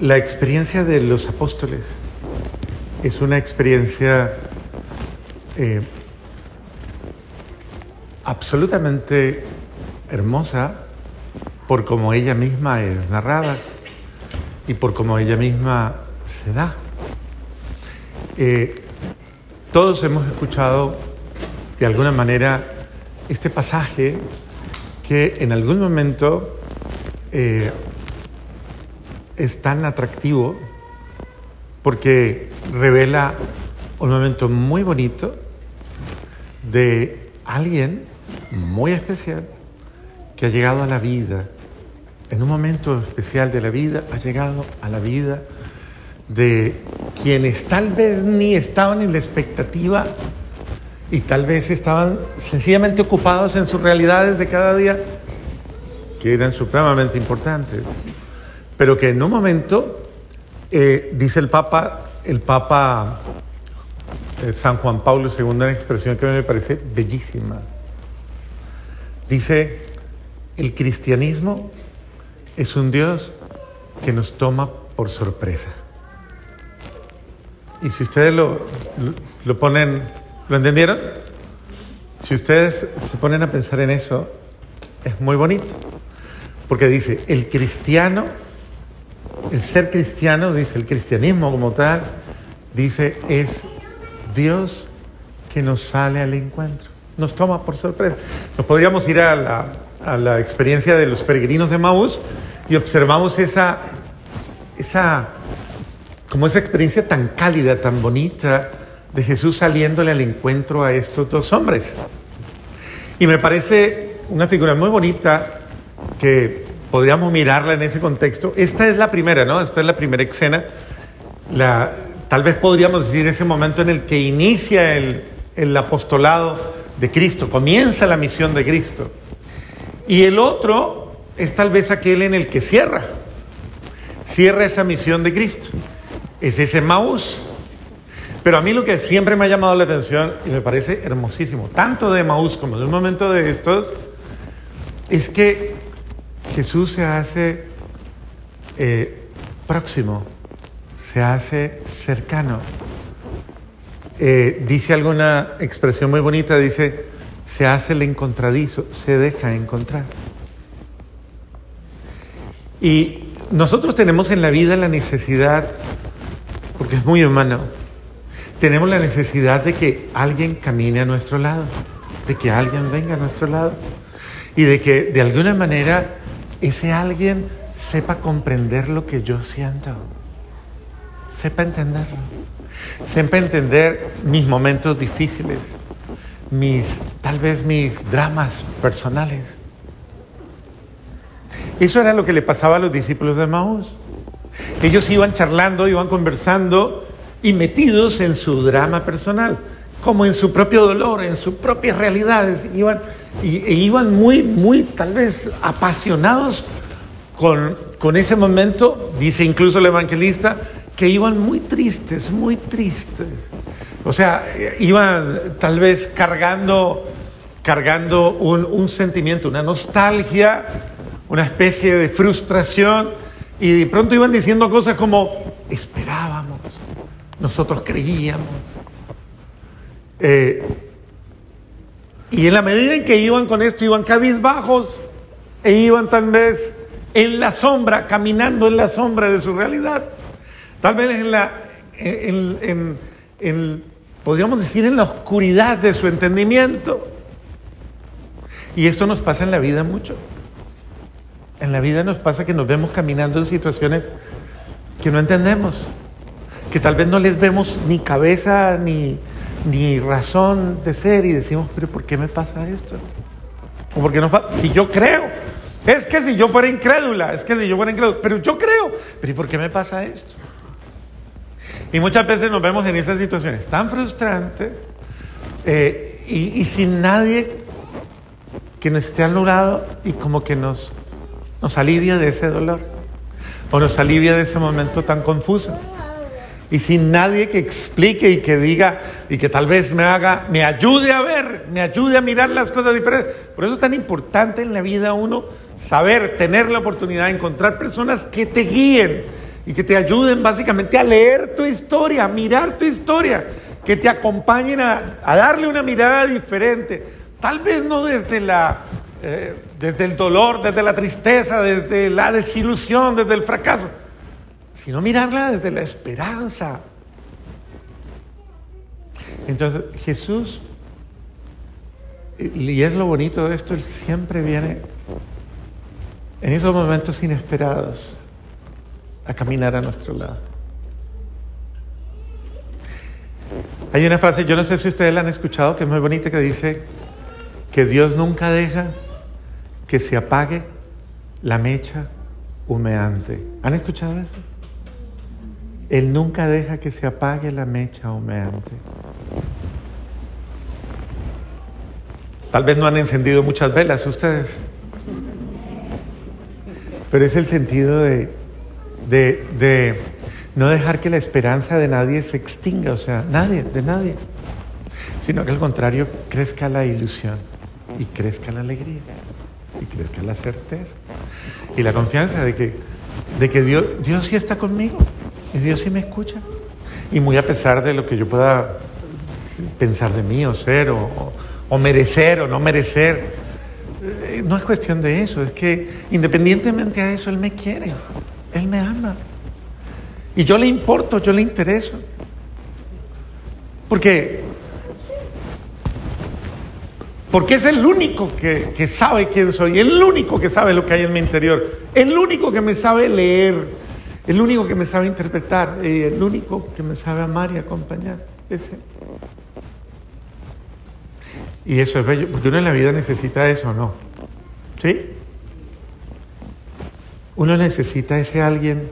la experiencia de los apóstoles es una experiencia eh, absolutamente hermosa por como ella misma es narrada y por como ella misma se da. Eh, todos hemos escuchado de alguna manera este pasaje que en algún momento eh, es tan atractivo porque revela un momento muy bonito de alguien muy especial que ha llegado a la vida, en un momento especial de la vida, ha llegado a la vida de quienes tal vez ni estaban en la expectativa y tal vez estaban sencillamente ocupados en sus realidades de cada día, que eran supremamente importantes, pero que en un momento, eh, dice el Papa, el Papa eh, San Juan Pablo II, una expresión que me parece bellísima, dice, el cristianismo es un Dios que nos toma por sorpresa. Y si ustedes lo, lo, ponen, ¿lo entendieron? Si ustedes se ponen a pensar en eso, es muy bonito. Porque dice, el cristiano, el ser cristiano, dice, el cristianismo como tal, dice, es Dios que nos sale al encuentro, nos toma por sorpresa. Nos podríamos ir a la, experiencia de los peregrinos de Maús y observamos esa, esa como esa experiencia tan cálida, tan bonita de Jesús saliéndole al encuentro a estos dos hombres. Y me parece una figura muy bonita que podríamos mirarla en ese contexto. Esta es la primera, ¿no? Esta es la primera escena. La, tal vez podríamos decir ese momento en el que inicia el, el apostolado de Cristo, comienza la misión de Cristo. Y el otro es tal vez aquel en el que cierra, cierra esa misión de Cristo es ese Maús. Pero a mí lo que siempre me ha llamado la atención y me parece hermosísimo, tanto de Maús como de un momento de estos, es que Jesús se hace eh, próximo, se hace cercano. Eh, dice alguna expresión muy bonita, dice, se hace el encontradizo, se deja encontrar. Y nosotros tenemos en la vida la necesidad porque es muy humano. Tenemos la necesidad de que alguien camine a nuestro lado, de que alguien venga a nuestro lado y de que de alguna manera ese alguien sepa comprender lo que yo siento, sepa entenderlo, sepa entender mis momentos difíciles, mis tal vez mis dramas personales. Eso era lo que le pasaba a los discípulos de Maús. Ellos iban charlando, iban conversando y metidos en su drama personal, como en su propio dolor, en sus propias realidades. Iban, y, e iban muy, muy, tal vez, apasionados con, con ese momento, dice incluso el evangelista, que iban muy tristes, muy tristes. O sea, iban tal vez cargando, cargando un, un sentimiento, una nostalgia, una especie de frustración y de pronto iban diciendo cosas como, esperábamos, nosotros creíamos. Eh, y en la medida en que iban con esto, iban cabizbajos e iban tal vez en la sombra, caminando en la sombra de su realidad. Tal vez en la, en, en, podríamos decir, en la oscuridad de su entendimiento. Y esto nos pasa en la vida mucho. En la vida nos pasa que nos vemos caminando en situaciones que no entendemos, que tal vez no les vemos ni cabeza ni, ni razón de ser y decimos, pero ¿por qué me pasa esto? ¿O porque no Si yo creo, es que si yo fuera incrédula, es que si yo fuera incrédula, pero yo creo, pero ¿y por qué me pasa esto? Y muchas veces nos vemos en esas situaciones tan frustrantes eh, y, y sin nadie que nos esté al lado y como que nos nos alivia de ese dolor o nos alivia de ese momento tan confuso. Y sin nadie que explique y que diga y que tal vez me haga, me ayude a ver, me ayude a mirar las cosas diferentes. Por eso es tan importante en la vida uno saber, tener la oportunidad de encontrar personas que te guíen, y que te ayuden básicamente a leer tu historia, a mirar tu historia, que te acompañen a, darle una mirada diferente, tal vez no desde la... Eh, desde el dolor, desde la tristeza, desde la desilusión, desde el fracaso, sino mirarla desde la esperanza. Entonces Jesús, y es lo bonito de esto, Él siempre viene en esos momentos inesperados a caminar a nuestro lado. Hay una frase, yo no sé si ustedes la han escuchado, que es muy bonita, que dice que Dios nunca deja que se apague la mecha humeante. ¿Han escuchado eso? Él nunca deja que se apague la mecha humeante. Tal vez no han encendido muchas velas ustedes, pero es el sentido de, de, no dejar que la esperanza de nadie se extinga, o sea, nadie, de nadie, sino que al contrario crezca la ilusión y crezca la alegría y crezca la certeza y la confianza de que, de que Dios, Dios sí está conmigo y Dios sí me escucha. Y muy a pesar de lo que yo pueda pensar de mí o ser o, o merecer o no merecer, eh, no es cuestión de eso, es que independientemente a eso Él me quiere, Él me ama. Y yo le importo, yo le intereso. Porque porque es el único que, sabe quién soy, el único que sabe lo que hay en mi interior, el único que me sabe leer, el único que me sabe interpretar, y el único que me sabe amar y acompañar. Ese. Y eso es bello, porque uno en la vida necesita eso, ¿no? ¿Sí? Uno necesita ese alguien,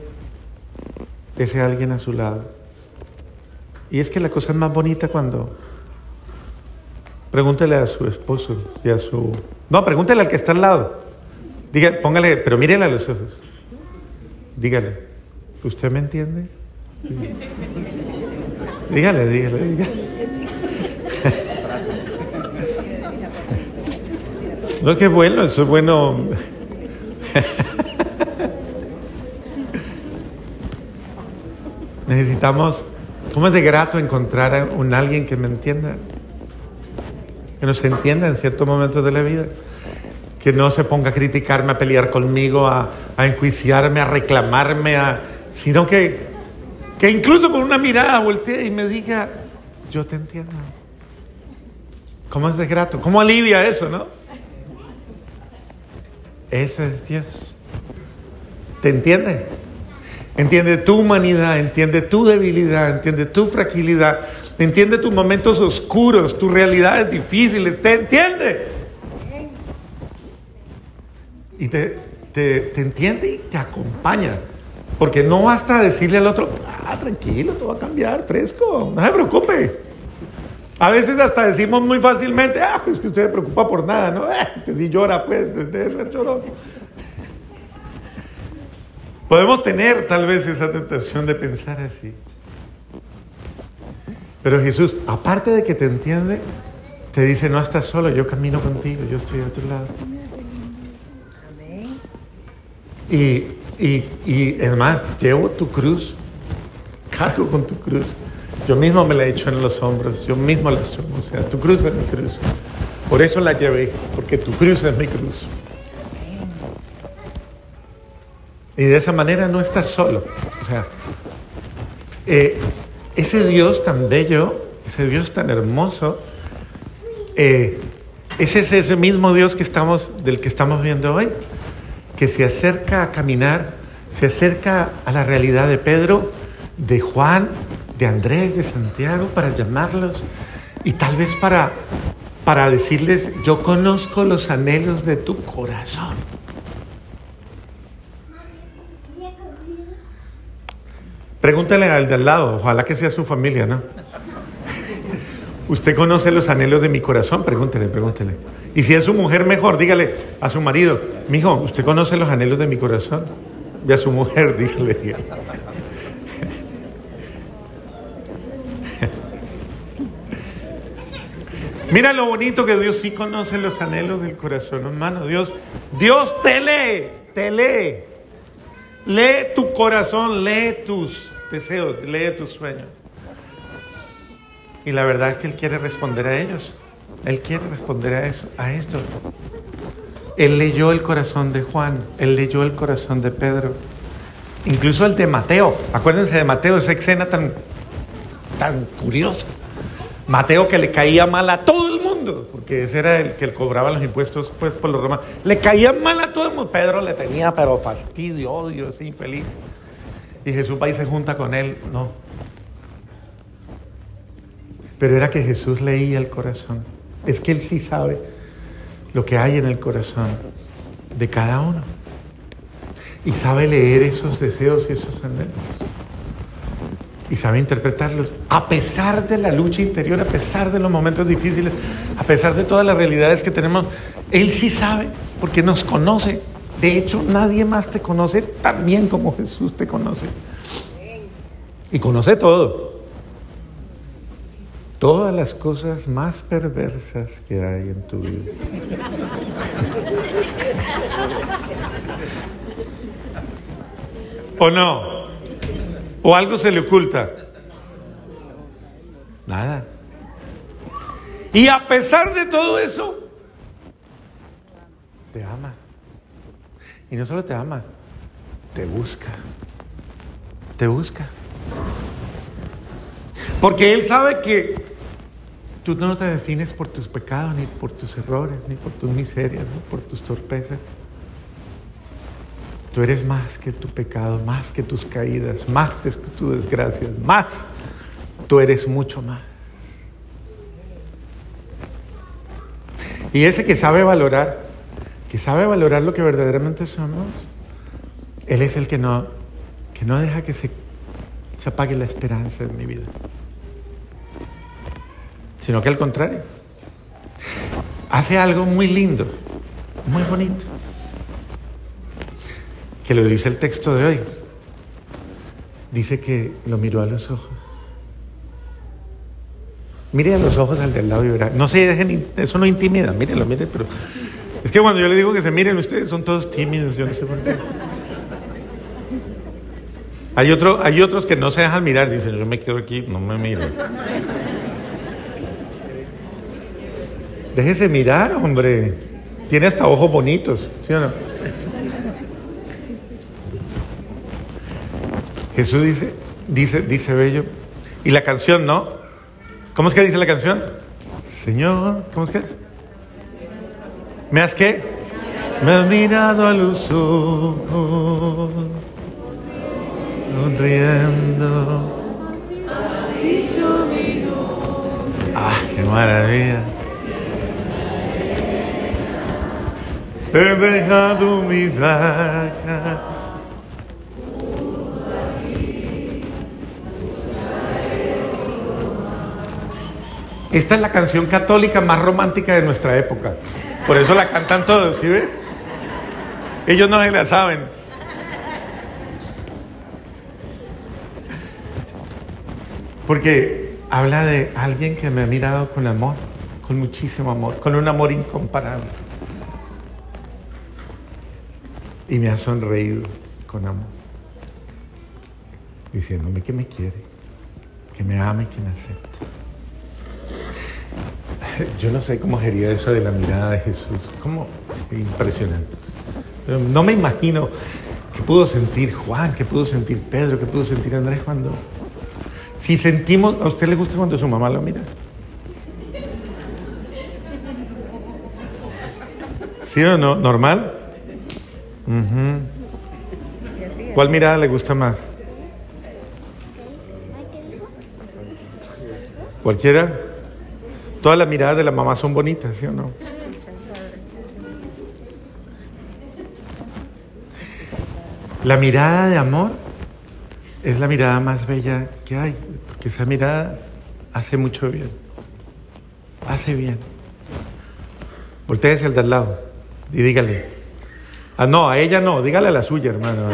ese alguien a su lado. Y es que la cosa es más bonita cuando Pregúntele a su esposo y a su... No, pregúntele al que está al lado. Dígale, póngale, pero mírele a los ojos. Dígale, ¿usted me entiende? Dígale, dígale, dígale. No, qué bueno, eso es bueno. Necesitamos, ¿cómo es de grato encontrar a un alguien que me entienda? que no se entienda en ciertos momentos de la vida, que no se ponga a criticarme, a pelear conmigo, a, enjuiciarme, a reclamarme, a, sino que, que incluso con una mirada voltee y me diga, yo te entiendo. ¿Cómo es de grato? ¿Cómo alivia eso, no? Eso es Dios. ¿Te entiende? Entiende tu humanidad, entiende tu debilidad, entiende tu fragilidad, entiende tus momentos oscuros, tus realidades difíciles, te entiende. Y te, te, entiende y te acompaña. Porque no basta decirle al otro, ah, tranquilo, todo va a cambiar, fresco, no se preocupe. A veces hasta decimos muy fácilmente, ah, pues que usted se preocupa por nada, ¿no? Eh, que si llora, pues, ser chorón. Podemos tener tal vez esa tentación de pensar así. Pero Jesús, aparte de que te entiende, te dice, no estás solo, yo camino contigo, yo estoy a tu lado. Y, y, y es más, llevo tu cruz, cargo con tu cruz. Yo mismo me la he hecho en los hombros, yo mismo la asumo. O sea, tu cruz es mi cruz. Por eso la llevé, porque tu cruz es mi cruz. Y de esa manera no estás solo. O sea, eh, ese Dios tan bello, ese Dios tan hermoso, eh, ese es ese mismo Dios que estamos, del que estamos viendo hoy, que se acerca a caminar, se acerca a la realidad de Pedro, de Juan, de Andrés, de Santiago, para llamarlos y tal vez para, para decirles, yo conozco los anhelos de tu corazón. Pregúntale al de al lado, ojalá que sea su familia, ¿no? Usted conoce los anhelos de mi corazón, pregúntele, pregúntele. Y si es su mujer, mejor, dígale a su marido, mijo, ¿usted conoce los anhelos de mi corazón? Y a su mujer, dígale, dígale. Mira lo bonito que Dios sí conoce los anhelos del corazón, hermano. Dios, Dios te lee, te lee. Lee tu corazón, lee tus deseos, lee tus sueños. Y la verdad es que Él quiere responder a ellos. Él quiere responder a eso, a esto. Él leyó el corazón de Juan, él leyó el corazón de Pedro, incluso el de Mateo. Acuérdense de Mateo, esa escena tan, tan curiosa. Mateo que le caía mal a todo el mundo, porque ese era el que cobraba los impuestos pues, por los romanos. Le caía mal a todo el mundo. Pedro le tenía pero fastidio, odio, así, infeliz. Y Jesús va y se junta con él. No. Pero era que Jesús leía el corazón. Es que Él sí sabe lo que hay en el corazón de cada uno. Y sabe leer esos deseos y esos anhelos y sabe interpretarlos, a pesar de la lucha interior, a pesar de los momentos difíciles, a pesar de todas las realidades que tenemos, Él sí sabe, porque nos conoce. De hecho, nadie más te conoce tan bien como Jesús te conoce. Y conoce todo. Todas las cosas más perversas que hay en tu vida. ¿O no? ¿O algo se le oculta? Nada. Y a pesar de todo eso, te ama. Y no solo te ama, te busca. Te busca. Porque Él sabe que tú no te defines por tus pecados, ni por tus errores, ni por tus miserias, ni por tus torpezas. Tú eres más que tu pecado, más que tus caídas, más que tus desgracias, más. Tú eres mucho más. Y ese que sabe valorar, que sabe valorar lo que verdaderamente somos, Él es el que no, que no deja que se, se apague la esperanza en mi vida. Sino que al contrario, hace algo muy lindo, muy bonito que lo dice el texto de hoy. Dice que lo miró a los ojos. Mire a los ojos al del lado y verá. No se dejen, eso no intimida, mírenlo, mire, pero es que cuando yo le digo que se miren ustedes son todos tímidos, yo no sé por qué. Hay, hay otros que no se dejan mirar, dicen, yo me quedo aquí, no me miro. Déjese mirar, hombre. Tiene hasta ojos bonitos, ¿sí o no? Jesús dice, dice, dice Bello. Y la canción, ¿no? ¿Cómo es que dice la canción? Señor, ¿cómo es que es? ¿Me has qué? Me has mirado a los ojos, sonriendo. ¡Ah, qué maravilla! He dejado mi barca Esta es la canción católica más romántica de nuestra época. Por eso la cantan todos, ¿sí ves? Ellos no se la saben. Porque habla de alguien que me ha mirado con amor, con muchísimo amor, con un amor incomparable. Y me ha sonreído con amor, diciéndome que me quiere, que me ama y que me acepta. Yo no sé cómo sería eso de la mirada de Jesús. Como impresionante. No me imagino qué pudo sentir Juan, qué pudo sentir Pedro, qué pudo sentir Andrés cuando... Si sentimos, ¿a usted le gusta cuando su mamá lo mira? ¿Sí o no? ¿Normal? ¿Cuál mirada le gusta más? ¿Cualquiera? Todas las miradas de la mamá son bonitas, ¿sí o no? La mirada de amor es la mirada más bella que hay, porque esa mirada hace mucho bien. Hace bien. Voltéese al de al lado y dígale. Ah, no, a ella no, dígale a la suya, hermano.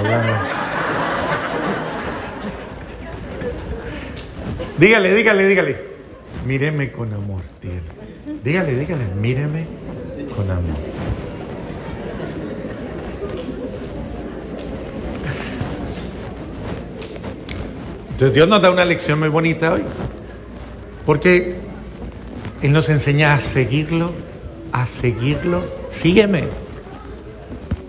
dígale, dígale, dígale. Míreme con amor, dígale. Dígale, dígale, míreme con amor. Entonces Dios nos da una lección muy bonita hoy, porque Él nos enseña a seguirlo, a seguirlo. Sígueme.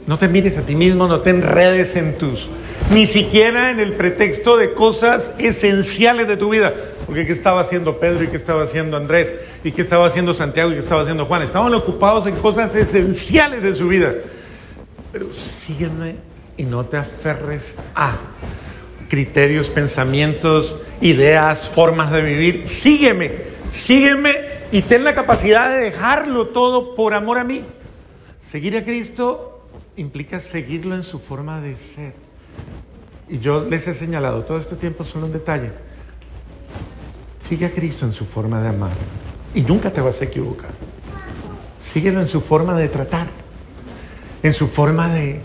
No te mires a ti mismo, no te enredes en tus, ni siquiera en el pretexto de cosas esenciales de tu vida. Porque ¿qué estaba haciendo Pedro y qué estaba haciendo Andrés? ¿Y qué estaba haciendo Santiago y qué estaba haciendo Juan? Estaban ocupados en cosas esenciales de su vida. Pero sígueme y no te aferres a criterios, pensamientos, ideas, formas de vivir. Sígueme, sígueme y ten la capacidad de dejarlo todo por amor a mí. Seguir a Cristo implica seguirlo en su forma de ser. Y yo les he señalado, todo este tiempo solo un detalle. Sigue a Cristo en su forma de amar y nunca te vas a equivocar. Síguelo en su forma de tratar, en su forma de,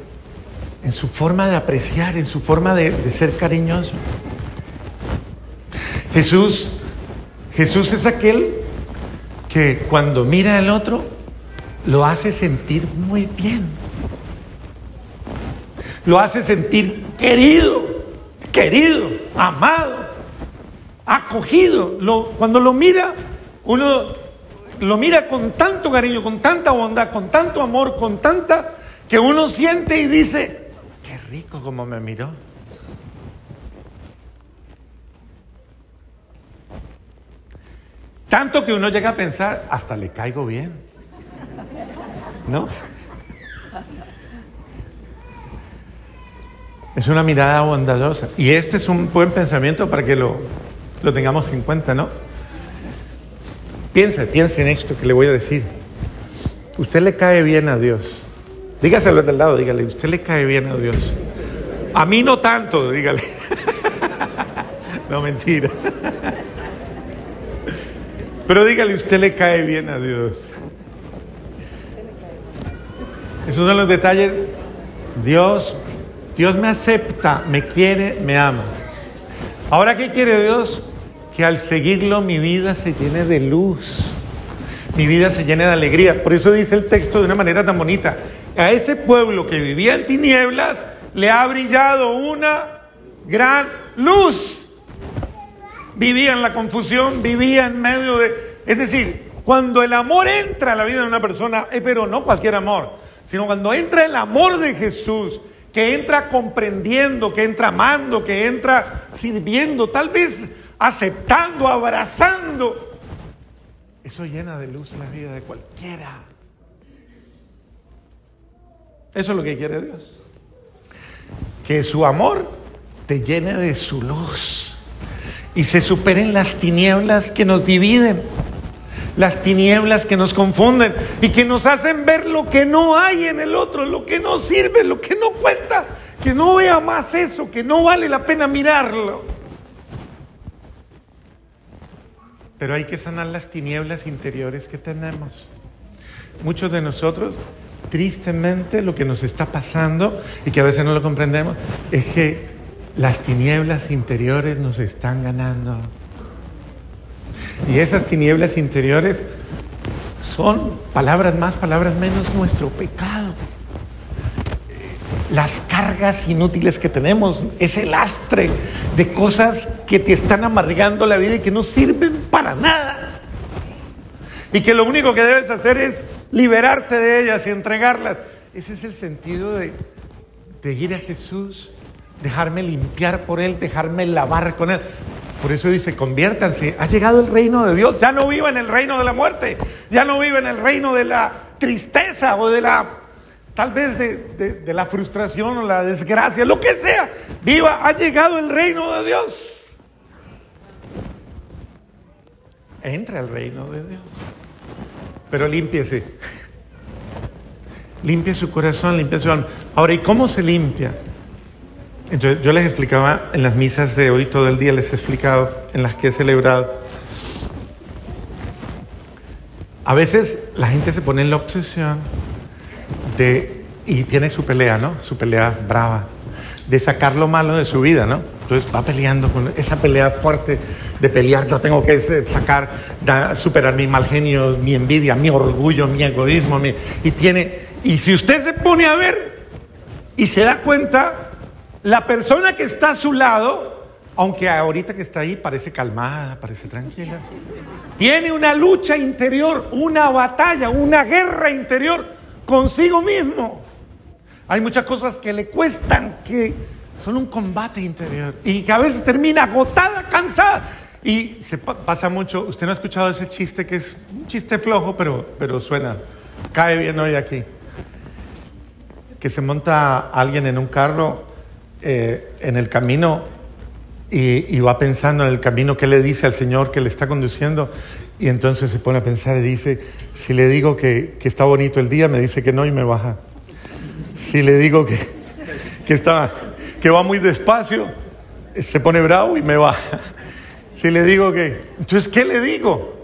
en su forma de apreciar, en su forma de, de ser cariñoso. Jesús, Jesús es aquel que cuando mira al otro lo hace sentir muy bien. Lo hace sentir querido, querido, amado, acogido. Cuando lo mira, uno lo mira con tanto cariño, con tanta bondad, con tanto amor, con tanta que uno siente y dice, qué rico como me miró. Tanto que uno llega a pensar, hasta le caigo bien. ¿No? Es una mirada bondadosa. Y este es un buen pensamiento para que lo, lo tengamos en cuenta, ¿no? Piense, piense en esto que le voy a decir. Usted le cae bien a Dios. Dígaselo del lado, dígale, usted le cae bien a Dios. A mí no tanto, dígale. no, mentira. Pero dígale, usted le cae bien a Dios. Esos son los detalles. Dios, Dios me acepta, me quiere, me ama. Ahora, ¿qué quiere Dios? Que al seguirlo mi vida se llene de luz, mi vida se llene de alegría. Por eso dice el texto de una manera tan bonita. A ese pueblo que vivía en tinieblas le ha brillado una gran luz. Vivía en la confusión, vivía en medio de... Es decir, cuando el amor entra a la vida de una persona, eh, pero no cualquier amor, sino cuando entra el amor de Jesús, que entra comprendiendo, que entra amando, que entra sirviendo, tal vez aceptando, abrazando, eso llena de luz la vida de cualquiera. Eso es lo que quiere Dios. Que su amor te llene de su luz y se superen las tinieblas que nos dividen, las tinieblas que nos confunden y que nos hacen ver lo que no hay en el otro, lo que no sirve, lo que no cuenta, que no vea más eso, que no vale la pena mirarlo. Pero hay que sanar las tinieblas interiores que tenemos. Muchos de nosotros, tristemente, lo que nos está pasando y que a veces no lo comprendemos, es que las tinieblas interiores nos están ganando. Y esas tinieblas interiores son palabras más, palabras menos nuestro pecado. Las cargas inútiles que tenemos, ese lastre de cosas que te están amargando la vida y que no sirven para nada. Y que lo único que debes hacer es liberarte de ellas y entregarlas. Ese es el sentido de, de ir a Jesús, dejarme limpiar por Él, dejarme lavar con Él. Por eso dice, conviértanse, ha llegado el reino de Dios, ya no viva en el reino de la muerte, ya no viva en el reino de la tristeza o de la, tal vez de, de, de la frustración o la desgracia, lo que sea, viva, ha llegado el reino de Dios. Entra al reino de Dios, pero límpiese, limpie su corazón, limpie su alma. Ahora, ¿y cómo se limpia? Yo les explicaba en las misas de hoy, todo el día les he explicado, en las que he celebrado. A veces la gente se pone en la obsesión de, y tiene su pelea, ¿no? Su pelea brava, de sacar lo malo de su vida, ¿no? Entonces va peleando con esa pelea fuerte de pelear, yo tengo que sacar, superar mi mal genio, mi envidia, mi orgullo, mi egoísmo, y tiene, y si usted se pone a ver y se da cuenta, la persona que está a su lado Aunque ahorita que está ahí parece calmada, parece tranquila. Tiene una lucha interior, una batalla, una guerra interior consigo mismo. Hay muchas cosas que le cuestan, que son un combate interior y que a veces termina agotada, cansada. Y se pasa mucho, usted no ha escuchado ese chiste que es un chiste flojo, pero, pero suena, cae bien hoy aquí. Que se monta alguien en un carro eh, en el camino y, va pensando en el camino que le dice al Señor que le está conduciendo y entonces se pone a pensar y dice, si le digo que, que está bonito el día, me dice que no y me baja. Si le digo que, que, está, que va muy despacio, se pone bravo y me baja. Si le digo que, entonces, ¿qué le digo?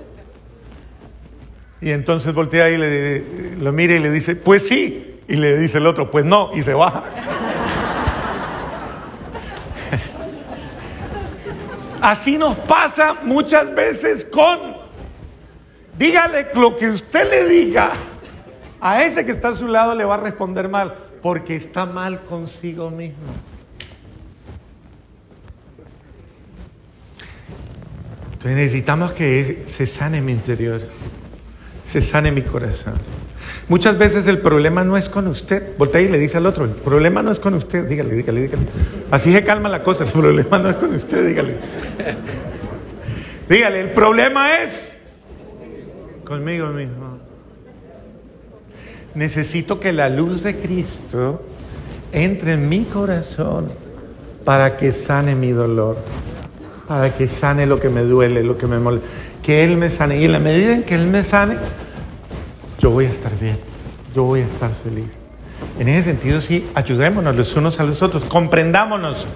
Y entonces voltea y le, lo mira y le dice, pues sí. Y le dice el otro, pues no, y se baja. Así nos pasa muchas veces con, dígale lo que usted le diga, a ese que está a su lado le va a responder mal, porque está mal consigo mismo. Entonces necesitamos que se sane mi interior, se sane mi corazón. Muchas veces el problema no es con usted. Voltea y le dice al otro, el problema no es con usted, dígale, dígale, dígale. Así se calma la cosa, el problema no es con usted, dígale. Dígale, el problema es conmigo mismo. Necesito que la luz de Cristo entre en mi corazón para que sane mi dolor, para que sane lo que me duele, lo que me molesta. Que Él me sane. Y en la medida en que Él me sane, yo voy a estar bien, yo voy a estar feliz. En ese sentido, sí, ayudémonos los unos a los otros, comprendámonos,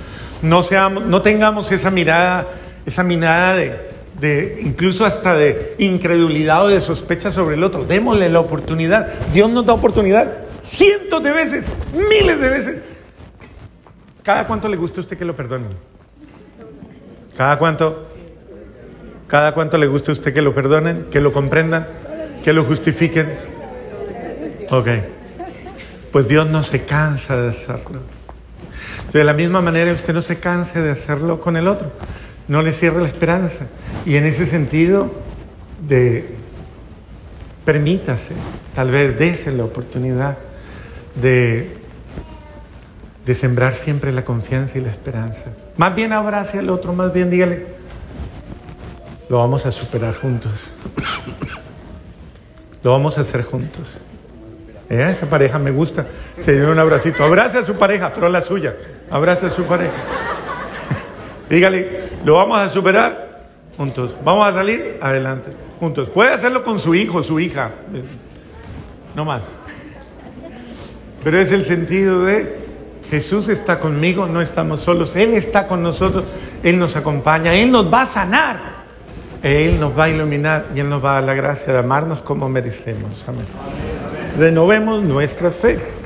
no, seamos, no tengamos esa mirada, esa mirada de, de, incluso hasta de incredulidad o de sospecha sobre el otro. Démosle la oportunidad. Dios nos da oportunidad cientos de veces, miles de veces. ¿Cada cuánto le gusta a usted que lo perdonen? ¿Cada cuánto? ¿Cada cuánto le gusta a usted que lo perdonen, que lo comprendan? que lo justifiquen. Ok. Pues Dios no se cansa de hacerlo. De la misma manera usted no se canse de hacerlo con el otro. No le cierre la esperanza. Y en ese sentido, de permítase, tal vez dése la oportunidad de, de sembrar siempre la confianza y la esperanza. Más bien abrace al otro, más bien dígale, lo vamos a superar juntos. Lo vamos a hacer juntos. ¿Eh? Esa pareja me gusta. Se dio un abracito. Abrace a su pareja, pero la suya. Abrace a su pareja. Dígale, lo vamos a superar juntos. Vamos a salir adelante juntos. Puede hacerlo con su hijo, su hija. No más. Pero es el sentido de Jesús está conmigo, no estamos solos. Él está con nosotros. Él nos acompaña. Él nos va a sanar. Él nos va a iluminar y Él nos va a dar la gracia de amarnos como merecemos. Amén. Renovemos nuestra fe.